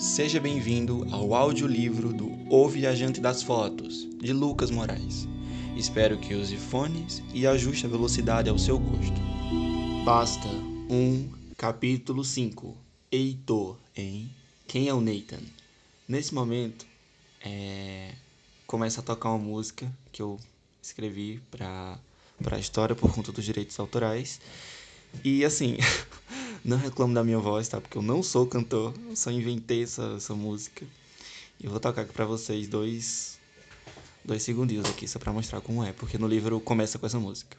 Seja bem-vindo ao audiolivro do O Viajante das Fotos, de Lucas Moraes. Espero que use fones e ajuste a velocidade ao seu gosto. Basta 1, capítulo 5. Heitor, hein? Quem é o Nathan? Nesse momento, é... começa a tocar uma música que eu escrevi para a história por conta dos direitos autorais. E assim, Não reclamo da minha voz, tá? Porque eu não sou cantor, eu só inventei essa, essa música. E eu vou tocar aqui pra vocês dois, dois segundinhos aqui, só pra mostrar como é, porque no livro começa com essa música.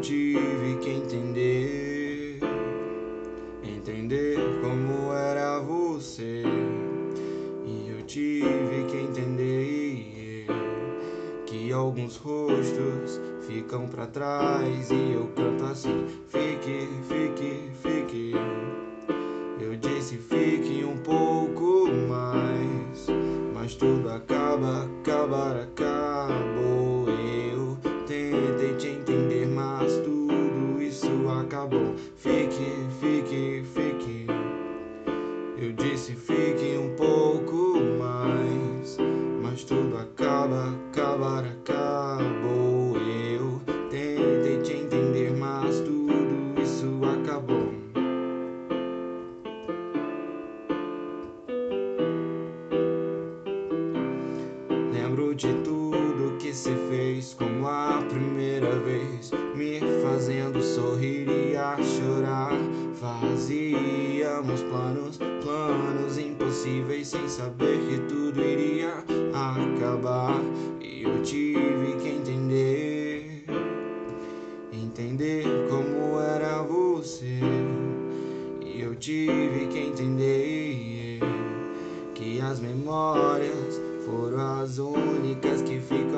Eu tive que entender, entender como era você. E eu tive que entender que alguns rostos ficam para trás e eu canto assim: fique, fique, fique. palavra tive que entender que as memórias foram as únicas que ficaram,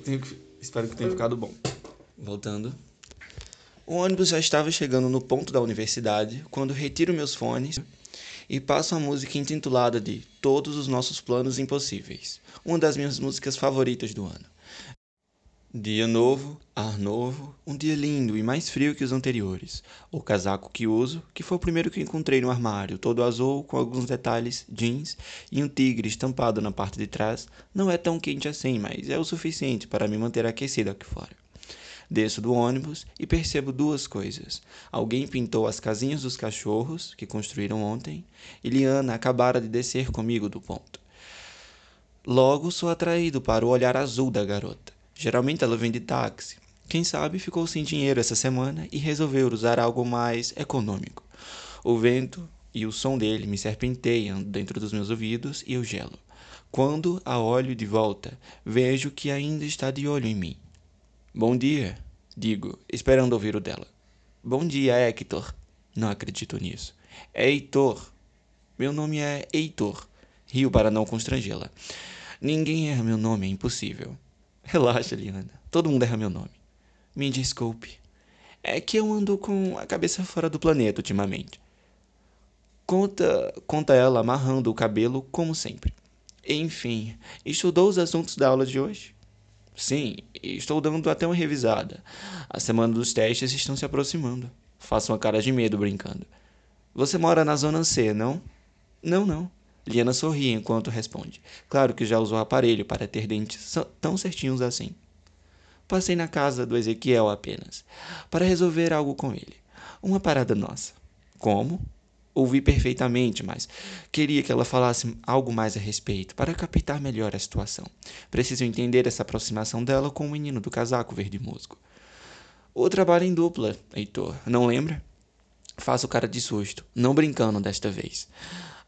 tenha, espero que tenha ficado bom. Voltando. O ônibus já estava chegando no ponto da universidade quando retiro meus fones e passo a música intitulada de Todos os Nossos Planos Impossíveis, uma das minhas músicas favoritas do ano. Dia novo, ar novo, um dia lindo e mais frio que os anteriores. O casaco que uso, que foi o primeiro que encontrei no armário, todo azul, com alguns detalhes, jeans e um tigre estampado na parte de trás, não é tão quente assim, mas é o suficiente para me manter aquecido aqui fora. Desço do ônibus e percebo duas coisas. Alguém pintou as casinhas dos cachorros, que construíram ontem, e Liana acabara de descer comigo do ponto. Logo sou atraído para o olhar azul da garota. Geralmente ela vem de táxi. Quem sabe ficou sem dinheiro essa semana e resolveu usar algo mais econômico. O vento e o som dele me serpenteiam dentro dos meus ouvidos e eu gelo. Quando a olho de volta, vejo que ainda está de olho em mim. Bom dia, digo, esperando ouvir o dela. Bom dia, Hector. Não acredito nisso. É Heitor. Meu nome é Heitor. Rio para não constrangê-la. Ninguém erra meu nome, é impossível. Relaxa, Liana. Todo mundo erra meu nome. Me desculpe. É que eu ando com a cabeça fora do planeta ultimamente. Conta, conta ela amarrando o cabelo como sempre. Enfim, estudou os assuntos da aula de hoje? Sim, estou dando até uma revisada. A semana dos testes estão se aproximando. Faço uma cara de medo brincando. Você mora na zona C, não? Não, não. Liana sorri enquanto responde. Claro que já usou aparelho para ter dentes tão certinhos assim. Passei na casa do Ezequiel apenas, para resolver algo com ele. Uma parada nossa. Como? Ouvi perfeitamente, mas queria que ela falasse algo mais a respeito, para captar melhor a situação. Preciso entender essa aproximação dela com o menino do casaco verde musgo. O trabalho em dupla, Heitor, não lembra? Faço cara de susto, não brincando desta vez.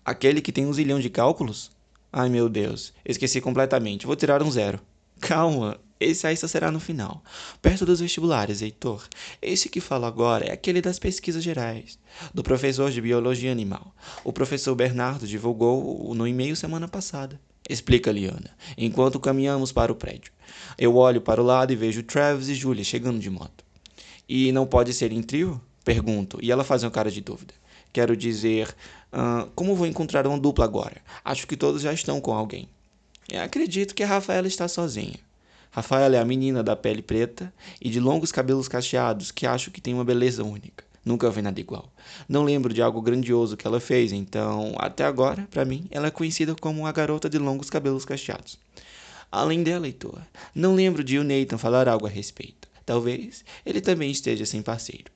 Aquele que tem um zilhão de cálculos? Ai meu Deus, esqueci completamente, vou tirar um zero. Calma, esse aí só será no final. Perto dos vestibulares, Heitor. Esse que falo agora é aquele das pesquisas gerais, do professor de biologia animal. O professor Bernardo divulgou no e-mail semana passada. Explica Liana, enquanto caminhamos para o prédio. Eu olho para o lado e vejo Travis e Julia chegando de moto. E não pode ser em trio? Pergunto, e ela faz uma cara de dúvida. Quero dizer, uh, como vou encontrar uma dupla agora? Acho que todos já estão com alguém. Eu acredito que a Rafaela está sozinha. Rafaela é a menina da pele preta e de longos cabelos cacheados que acho que tem uma beleza única. Nunca vi nada igual. Não lembro de algo grandioso que ela fez, então, até agora, para mim, ela é conhecida como a garota de longos cabelos cacheados. Além dela, Heitor, não lembro de o Nathan falar algo a respeito. Talvez ele também esteja sem parceiro.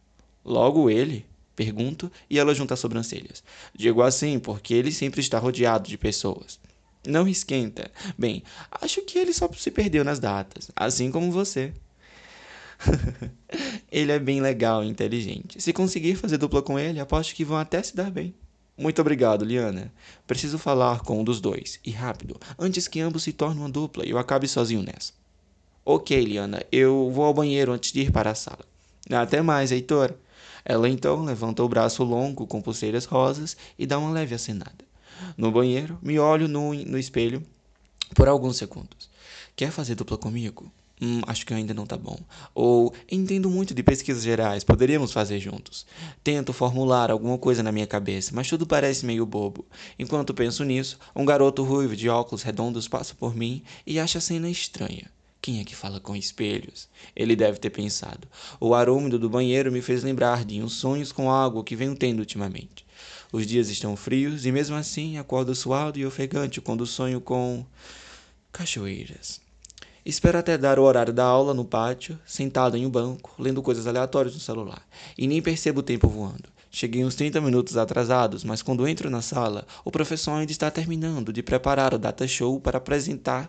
Logo ele? Pergunto e ela junta as sobrancelhas. Digo assim porque ele sempre está rodeado de pessoas. Não esquenta. Bem, acho que ele só se perdeu nas datas, assim como você. ele é bem legal e inteligente. Se conseguir fazer dupla com ele, aposto que vão até se dar bem. Muito obrigado, Liana. Preciso falar com um dos dois, e rápido, antes que ambos se tornem uma dupla e eu acabe sozinho nessa. Ok, Liana, eu vou ao banheiro antes de ir para a sala. Até mais, Heitor. Ela então levanta o braço longo com pulseiras rosas e dá uma leve acenada no banheiro, me olho no, no espelho por alguns segundos. Quer fazer dupla comigo? Hum, acho que ainda não tá bom. Ou entendo muito de pesquisas gerais, poderíamos fazer juntos. Tento formular alguma coisa na minha cabeça, mas tudo parece meio bobo. Enquanto penso nisso, um garoto ruivo de óculos redondos passa por mim e acha a cena estranha. Quem é que fala com espelhos? Ele deve ter pensado. O ar úmido do banheiro me fez lembrar de uns sonhos com água que venho tendo ultimamente. Os dias estão frios e mesmo assim acordo suado e ofegante quando sonho com cachoeiras. Espero até dar o horário da aula no pátio, sentado em um banco, lendo coisas aleatórias no celular, e nem percebo o tempo voando. Cheguei uns 30 minutos atrasados, mas quando entro na sala, o professor ainda está terminando de preparar o data show para apresentar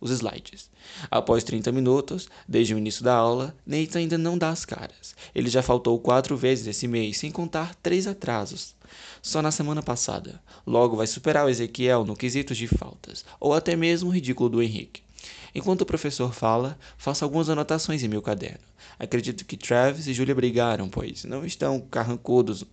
os slides. Após 30 minutos, desde o início da aula, Nathan ainda não dá as caras. Ele já faltou quatro vezes esse mês, sem contar três atrasos. Só na semana passada. Logo vai superar o Ezequiel no quesito de faltas, ou até mesmo o ridículo do Henrique. Enquanto o professor fala, faço algumas anotações em meu caderno. Acredito que Travis e Julia brigaram, pois não estão carrancudos,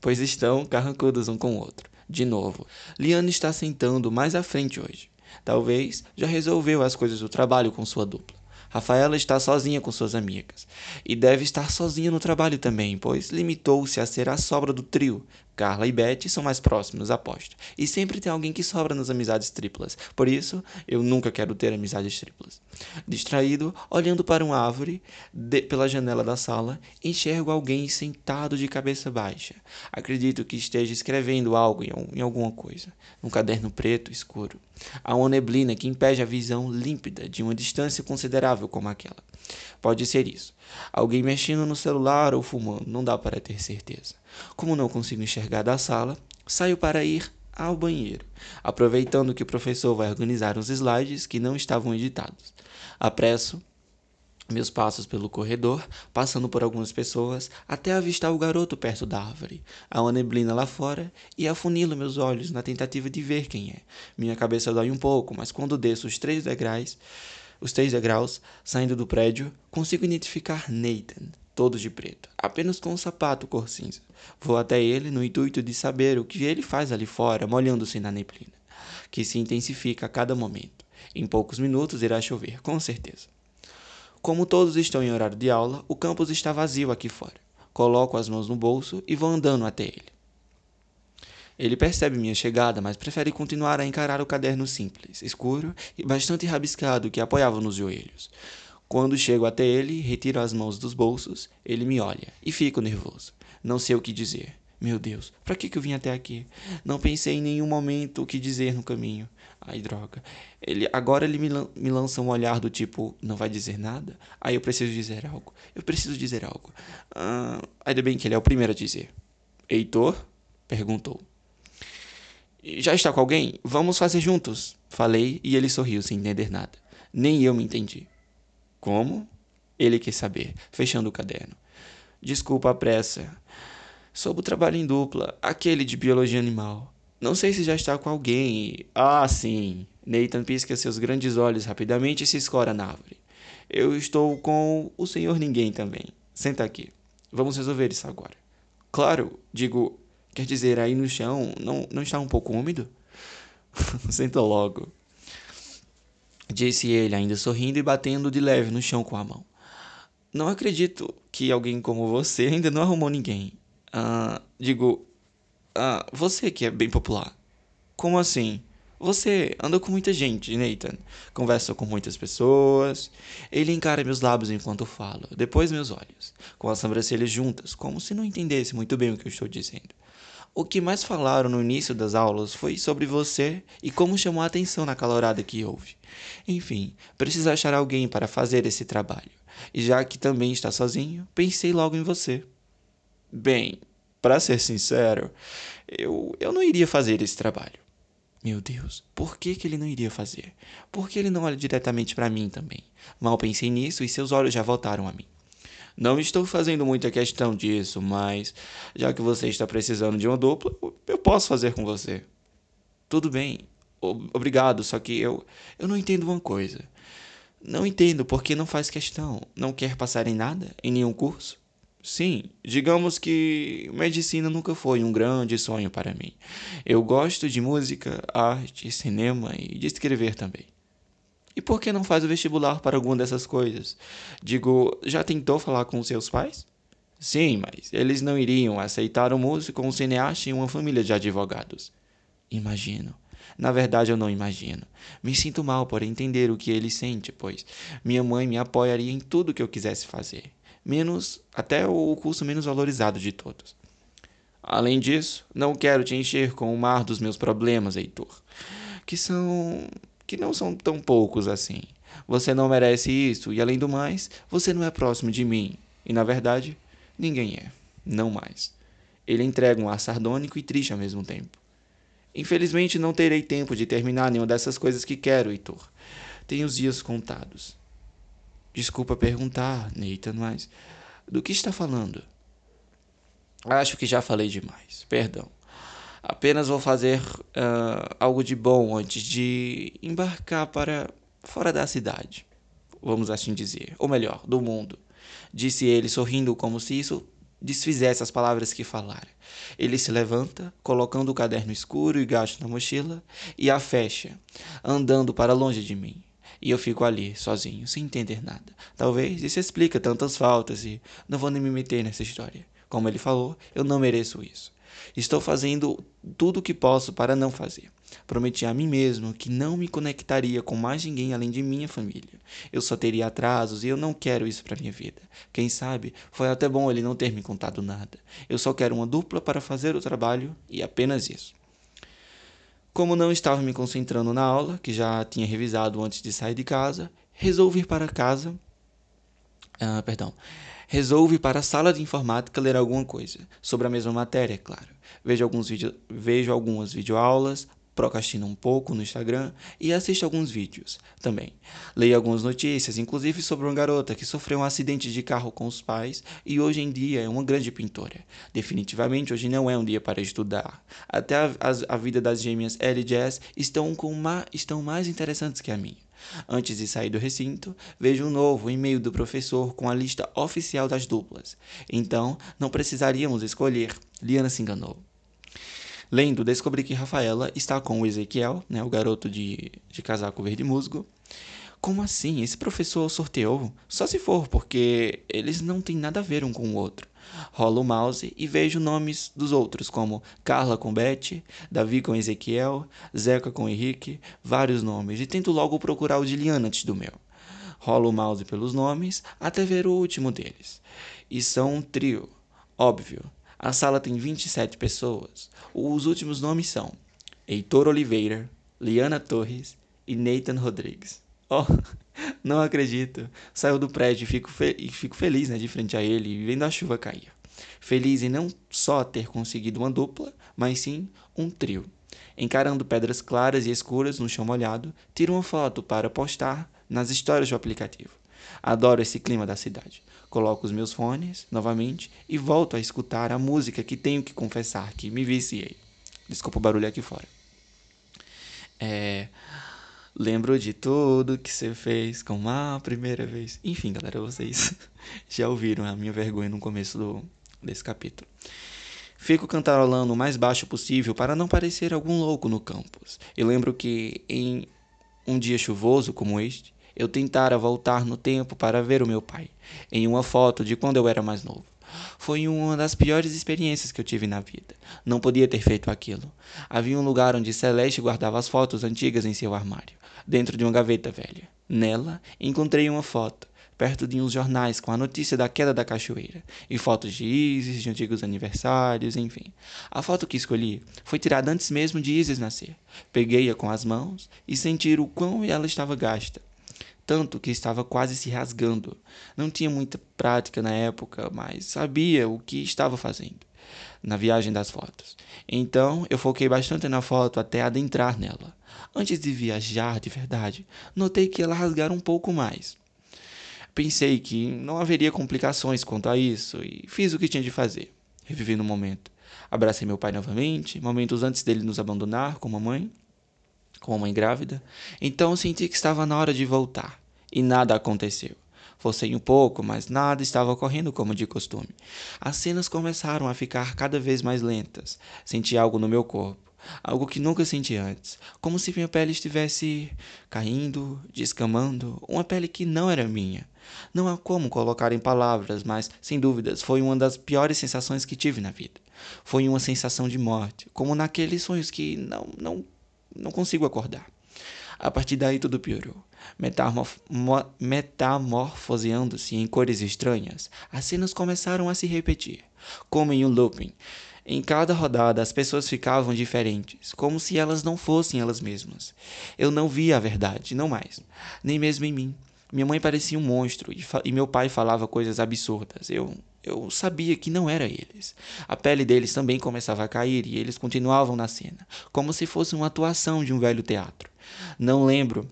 pois estão carrancudos um com o outro. De novo, Liana está sentando mais à frente hoje. Talvez já resolveu as coisas do trabalho com sua dupla. Rafaela está sozinha com suas amigas. E deve estar sozinha no trabalho também, pois limitou-se a ser a sobra do trio, Carla e Betty são mais próximos, aposto. E sempre tem alguém que sobra nas amizades triplas. Por isso, eu nunca quero ter amizades triplas. Distraído, olhando para uma árvore, de, pela janela da sala, enxergo alguém sentado de cabeça baixa. Acredito que esteja escrevendo algo em, em alguma coisa, num caderno preto escuro. Há uma neblina que impede a visão límpida de uma distância considerável como aquela. Pode ser isso. Alguém mexendo no celular ou fumando, não dá para ter certeza. Como não consigo enxergar da sala, saio para ir ao banheiro, aproveitando que o professor vai organizar os slides que não estavam editados. Apresso meus passos pelo corredor, passando por algumas pessoas, até avistar o garoto perto da árvore. Há uma neblina lá fora e afunilo meus olhos na tentativa de ver quem é. Minha cabeça dói um pouco, mas quando desço os três degraus, os três degraus, saindo do prédio, consigo identificar Nathan, todo de preto, apenas com um sapato cor cinza. Vou até ele no intuito de saber o que ele faz ali fora, molhando-se na neblina, que se intensifica a cada momento. Em poucos minutos irá chover, com certeza. Como todos estão em horário de aula, o campus está vazio aqui fora. Coloco as mãos no bolso e vou andando até ele. Ele percebe minha chegada, mas prefere continuar a encarar o caderno simples, escuro e bastante rabiscado que apoiava nos joelhos. Quando chego até ele, retiro as mãos dos bolsos, ele me olha e fico nervoso. Não sei o que dizer. Meu Deus, para que, eu vim até aqui? Não pensei em nenhum momento o que dizer no caminho. Ai, droga. Ele, agora ele me, me lança um olhar do tipo, não vai dizer nada? Aí eu preciso dizer algo. Eu preciso dizer algo. Ah, ainda bem que ele é o primeiro a dizer. Heitor? Perguntou. Já está com alguém? Vamos fazer juntos. Falei e ele sorriu sem entender nada. Nem eu me entendi. Como? Ele quis saber, fechando o caderno. Desculpa a pressa. Sob o trabalho em dupla, aquele de biologia animal. Não sei se já está com alguém. Ah, sim. Nathan pisca seus grandes olhos rapidamente e se escora na árvore. Eu estou com o senhor ninguém também. Senta aqui. Vamos resolver isso agora. Claro, digo, quer dizer, aí no chão não, não está um pouco úmido? Senta logo. Disse ele, ainda sorrindo e batendo de leve no chão com a mão. Não acredito que alguém como você ainda não arrumou ninguém. Ah, digo, ah, você que é bem popular. Como assim? Você anda com muita gente, Nathan. Conversa com muitas pessoas. Ele encara meus lábios enquanto falo, depois meus olhos, com as sobrancelhas juntas, como se não entendesse muito bem o que eu estou dizendo. O que mais falaram no início das aulas foi sobre você e como chamou a atenção na calorada que houve. Enfim, preciso achar alguém para fazer esse trabalho. E já que também está sozinho, pensei logo em você. Bem, para ser sincero, eu, eu não iria fazer esse trabalho. Meu Deus, por que, que ele não iria fazer? Por que ele não olha diretamente para mim também? Mal pensei nisso e seus olhos já voltaram a mim. Não estou fazendo muita questão disso, mas já que você está precisando de uma dupla, eu posso fazer com você. Tudo bem, obrigado, só que eu, eu não entendo uma coisa. Não entendo por que não faz questão. Não quer passar em nada? Em nenhum curso? Sim, digamos que medicina nunca foi um grande sonho para mim. Eu gosto de música, arte, cinema e de escrever também. E por que não faz o vestibular para alguma dessas coisas? Digo, já tentou falar com seus pais? Sim, mas eles não iriam aceitar um músico, um cineasta e uma família de advogados. Imagino. Na verdade, eu não imagino. Me sinto mal por entender o que ele sente, pois minha mãe me apoiaria em tudo que eu quisesse fazer, menos até o curso menos valorizado de todos. Além disso, não quero te encher com o mar dos meus problemas, Heitor, que são que não são tão poucos assim. Você não merece isso e além do mais, você não é próximo de mim, e na verdade, ninguém é, não mais. Ele entrega um ar sardônico e triste ao mesmo tempo. Infelizmente não terei tempo de terminar nenhuma dessas coisas que quero, Heitor. Tenho os dias contados. Desculpa perguntar, Nathan, mas do que está falando? Acho que já falei demais. Perdão. Apenas vou fazer uh, algo de bom antes de embarcar para fora da cidade. Vamos assim dizer. Ou melhor, do mundo. Disse ele, sorrindo como se isso desfizesse as palavras que falara. Ele se levanta, colocando o caderno escuro e gasto na mochila, e a fecha, andando para longe de mim. E eu fico ali, sozinho, sem entender nada. Talvez isso explica tantas faltas e não vou nem me meter nessa história. Como ele falou, eu não mereço isso. Estou fazendo tudo o que posso para não fazer. Prometi a mim mesmo que não me conectaria com mais ninguém além de minha família. Eu só teria atrasos e eu não quero isso para minha vida. Quem sabe, foi até bom ele não ter me contado nada. Eu só quero uma dupla para fazer o trabalho e apenas isso. Como não estava me concentrando na aula, que já tinha revisado antes de sair de casa, resolvi ir para casa. Ah, perdão. Resolvo ir para a sala de informática ler alguma coisa, sobre a mesma matéria, é claro. Vejo, alguns vídeo, vejo algumas videoaulas, procrastino um pouco no Instagram e assisto alguns vídeos também. Leio algumas notícias, inclusive sobre uma garota que sofreu um acidente de carro com os pais e hoje em dia é uma grande pintora. Definitivamente hoje não é um dia para estudar. Até a, a, a vida das gêmeas Ellie e estão, com ma, estão mais interessantes que a minha. Antes de sair do recinto, vejo um novo e-mail do professor com a lista oficial das duplas. Então, não precisaríamos escolher. Liana se enganou. Lendo, descobri que Rafaela está com o Ezequiel, né, o garoto de, de casaco verde musgo. Como assim? Esse professor sorteou? Só se for, porque eles não têm nada a ver um com o outro. Rolo o mouse e vejo nomes dos outros, como Carla com Beth, Davi com Ezequiel, Zeca com Henrique, vários nomes, e tento logo procurar o de Liana antes do meu. Rolo o mouse pelos nomes até ver o último deles. E são um trio, óbvio. A sala tem 27 pessoas. Os últimos nomes são Heitor Oliveira, Liana Torres e Nathan Rodrigues. Oh, não acredito. Saiu do prédio e fico, e fico feliz né, de frente a ele, vendo a chuva cair. Feliz em não só ter conseguido uma dupla, mas sim um trio. Encarando pedras claras e escuras no chão molhado, tiro uma foto para postar nas histórias do aplicativo. Adoro esse clima da cidade. Coloco os meus fones novamente e volto a escutar a música que tenho que confessar que me viciei. Desculpa o barulho aqui fora. É. Lembro de tudo que você fez com a primeira vez. Enfim, galera, vocês já ouviram a minha vergonha no começo do, desse capítulo. Fico cantarolando o mais baixo possível para não parecer algum louco no campus. Eu lembro que em um dia chuvoso como este, eu tentara voltar no tempo para ver o meu pai, em uma foto de quando eu era mais novo. Foi uma das piores experiências que eu tive na vida. Não podia ter feito aquilo. Havia um lugar onde Celeste guardava as fotos antigas em seu armário dentro de uma gaveta velha. Nela, encontrei uma foto, perto de uns jornais com a notícia da queda da cachoeira, e fotos de Isis, de antigos aniversários, enfim. A foto que escolhi foi tirada antes mesmo de Isis nascer. Peguei-a com as mãos e senti o quão ela estava gasta. Tanto que estava quase se rasgando. Não tinha muita prática na época, mas sabia o que estava fazendo na viagem das fotos. Então eu foquei bastante na foto até adentrar nela. Antes de viajar de verdade, notei que ela rasgara um pouco mais. Pensei que não haveria complicações quanto a isso e fiz o que tinha de fazer. Revivi no momento. Abracei meu pai novamente, momentos antes dele nos abandonar com a mãe, com a mãe grávida. Então senti que estava na hora de voltar. E nada aconteceu. Forcei um pouco, mas nada estava ocorrendo como de costume. As cenas começaram a ficar cada vez mais lentas. Senti algo no meu corpo algo que nunca senti antes, como se minha pele estivesse caindo, descamando, uma pele que não era minha. Não há como colocar em palavras, mas sem dúvidas foi uma das piores sensações que tive na vida. Foi uma sensação de morte, como naqueles sonhos que não não não consigo acordar. A partir daí tudo piorou. Metamorfoseando-se em cores estranhas, as cenas começaram a se repetir, como em um looping. Em cada rodada, as pessoas ficavam diferentes, como se elas não fossem elas mesmas. Eu não via a verdade, não mais, nem mesmo em mim. Minha mãe parecia um monstro e, e meu pai falava coisas absurdas. Eu, eu sabia que não era eles. A pele deles também começava a cair e eles continuavam na cena, como se fosse uma atuação de um velho teatro. Não lembro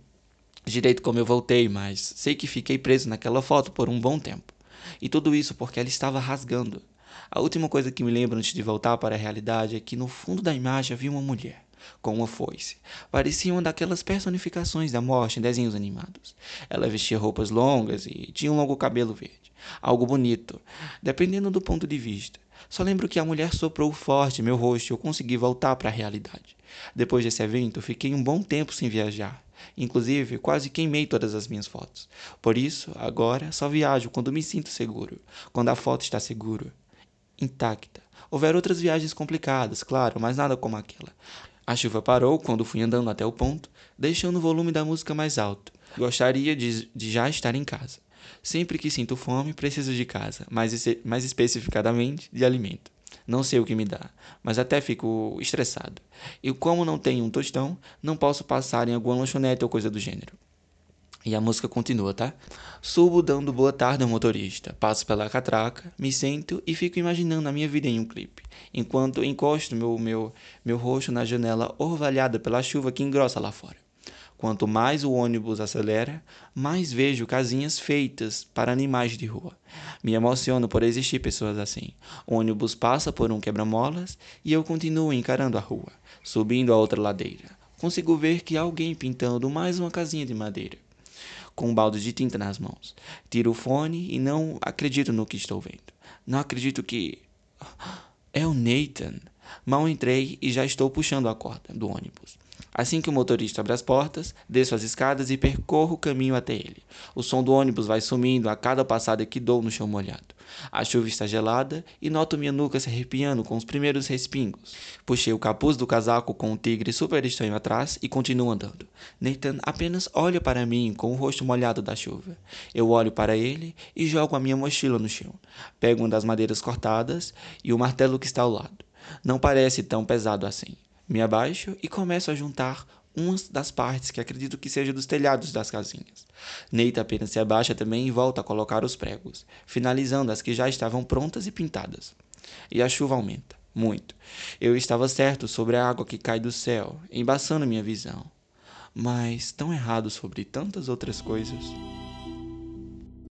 direito como eu voltei, mas sei que fiquei preso naquela foto por um bom tempo. E tudo isso porque ela estava rasgando. A última coisa que me lembro antes de voltar para a realidade é que no fundo da imagem havia uma mulher com uma foice. Parecia uma daquelas personificações da morte em desenhos animados. Ela vestia roupas longas e tinha um longo cabelo verde. Algo bonito, dependendo do ponto de vista. Só lembro que a mulher soprou forte meu rosto e eu consegui voltar para a realidade. Depois desse evento, fiquei um bom tempo sem viajar. Inclusive, quase queimei todas as minhas fotos. Por isso, agora só viajo quando me sinto seguro, quando a foto está segura intacta. Houveram outras viagens complicadas, claro, mas nada como aquela. A chuva parou quando fui andando até o ponto, deixando o volume da música mais alto. Gostaria de, de já estar em casa. Sempre que sinto fome, preciso de casa, mais, mais especificadamente de alimento. Não sei o que me dá, mas até fico estressado. E como não tenho um tostão, não posso passar em alguma lanchonete ou coisa do gênero. E a música continua, tá? Subo dando boa tarde ao motorista, passo pela catraca, me sento e fico imaginando a minha vida em um clipe, enquanto encosto meu, meu, meu rosto na janela orvalhada pela chuva que engrossa lá fora. Quanto mais o ônibus acelera, mais vejo casinhas feitas para animais de rua. Me emociono por existir pessoas assim. O ônibus passa por um quebra-molas e eu continuo encarando a rua, subindo a outra ladeira. Consigo ver que há alguém pintando mais uma casinha de madeira com um balde de tinta nas mãos. Tiro o fone e não acredito no que estou vendo. Não acredito que. É o Nathan. Mal entrei e já estou puxando a corda do ônibus. Assim que o motorista abre as portas, desço as escadas e percorro o caminho até ele. O som do ônibus vai sumindo a cada passada que dou no chão molhado. A chuva está gelada e noto minha nuca se arrepiando com os primeiros respingos. Puxei o capuz do casaco com um tigre super estranho atrás e continuo andando. Nathan apenas olha para mim com o rosto molhado da chuva. Eu olho para ele e jogo a minha mochila no chão. Pego uma das madeiras cortadas e o martelo que está ao lado. Não parece tão pesado assim. Me abaixo e começo a juntar umas das partes que acredito que seja dos telhados das casinhas. Neita apenas se abaixa também e volta a colocar os pregos, finalizando as que já estavam prontas e pintadas. E a chuva aumenta, muito. Eu estava certo sobre a água que cai do céu, embaçando minha visão. Mas tão errado sobre tantas outras coisas.